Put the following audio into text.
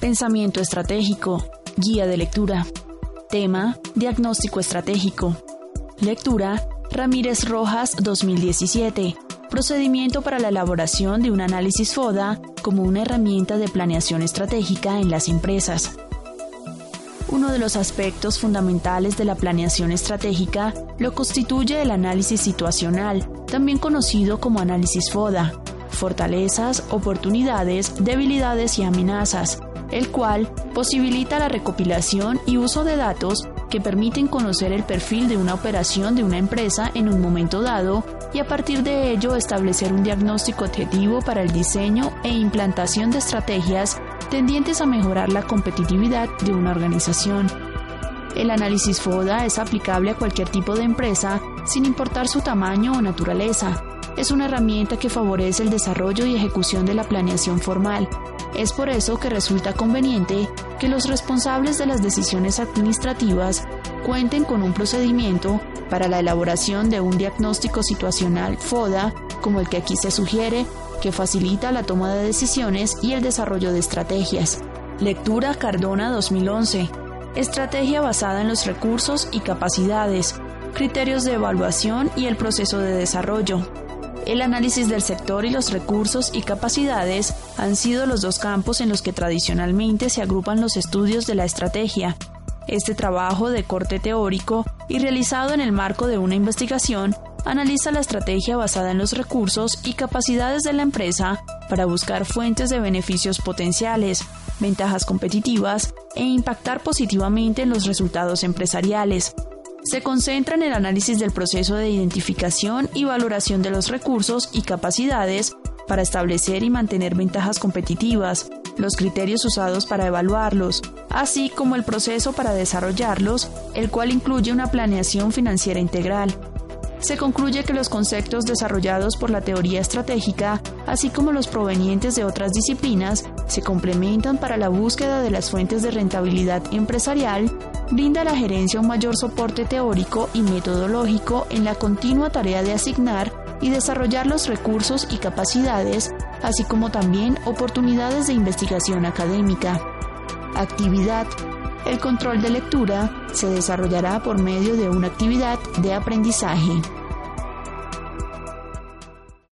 Pensamiento estratégico. Guía de lectura. Tema, Diagnóstico estratégico. Lectura, Ramírez Rojas 2017. Procedimiento para la elaboración de un análisis FODA como una herramienta de planeación estratégica en las empresas. Uno de los aspectos fundamentales de la planeación estratégica lo constituye el análisis situacional, también conocido como análisis FODA, fortalezas, oportunidades, debilidades y amenazas, el cual posibilita la recopilación y uso de datos que permiten conocer el perfil de una operación de una empresa en un momento dado y a partir de ello establecer un diagnóstico objetivo para el diseño e implantación de estrategias tendientes a mejorar la competitividad de una organización. El análisis FODA es aplicable a cualquier tipo de empresa sin importar su tamaño o naturaleza. Es una herramienta que favorece el desarrollo y ejecución de la planeación formal, es por eso que resulta conveniente que los responsables de las decisiones administrativas cuenten con un procedimiento para la elaboración de un diagnóstico situacional FODA, como el que aquí se sugiere, que facilita la toma de decisiones y el desarrollo de estrategias. Lectura Cardona 2011. Estrategia basada en los recursos y capacidades, criterios de evaluación y el proceso de desarrollo. El análisis del sector y los recursos y capacidades han sido los dos campos en los que tradicionalmente se agrupan los estudios de la estrategia. Este trabajo de corte teórico y realizado en el marco de una investigación analiza la estrategia basada en los recursos y capacidades de la empresa para buscar fuentes de beneficios potenciales, ventajas competitivas e impactar positivamente en los resultados empresariales se concentra en el análisis del proceso de identificación y valoración de los recursos y capacidades para establecer y mantener ventajas competitivas, los criterios usados para evaluarlos, así como el proceso para desarrollarlos, el cual incluye una planeación financiera integral. Se concluye que los conceptos desarrollados por la teoría estratégica, así como los provenientes de otras disciplinas, se complementan para la búsqueda de las fuentes de rentabilidad empresarial brinda a la gerencia un mayor soporte teórico y metodológico en la continua tarea de asignar y desarrollar los recursos y capacidades, así como también oportunidades de investigación académica. Actividad. El control de lectura se desarrollará por medio de una actividad de aprendizaje.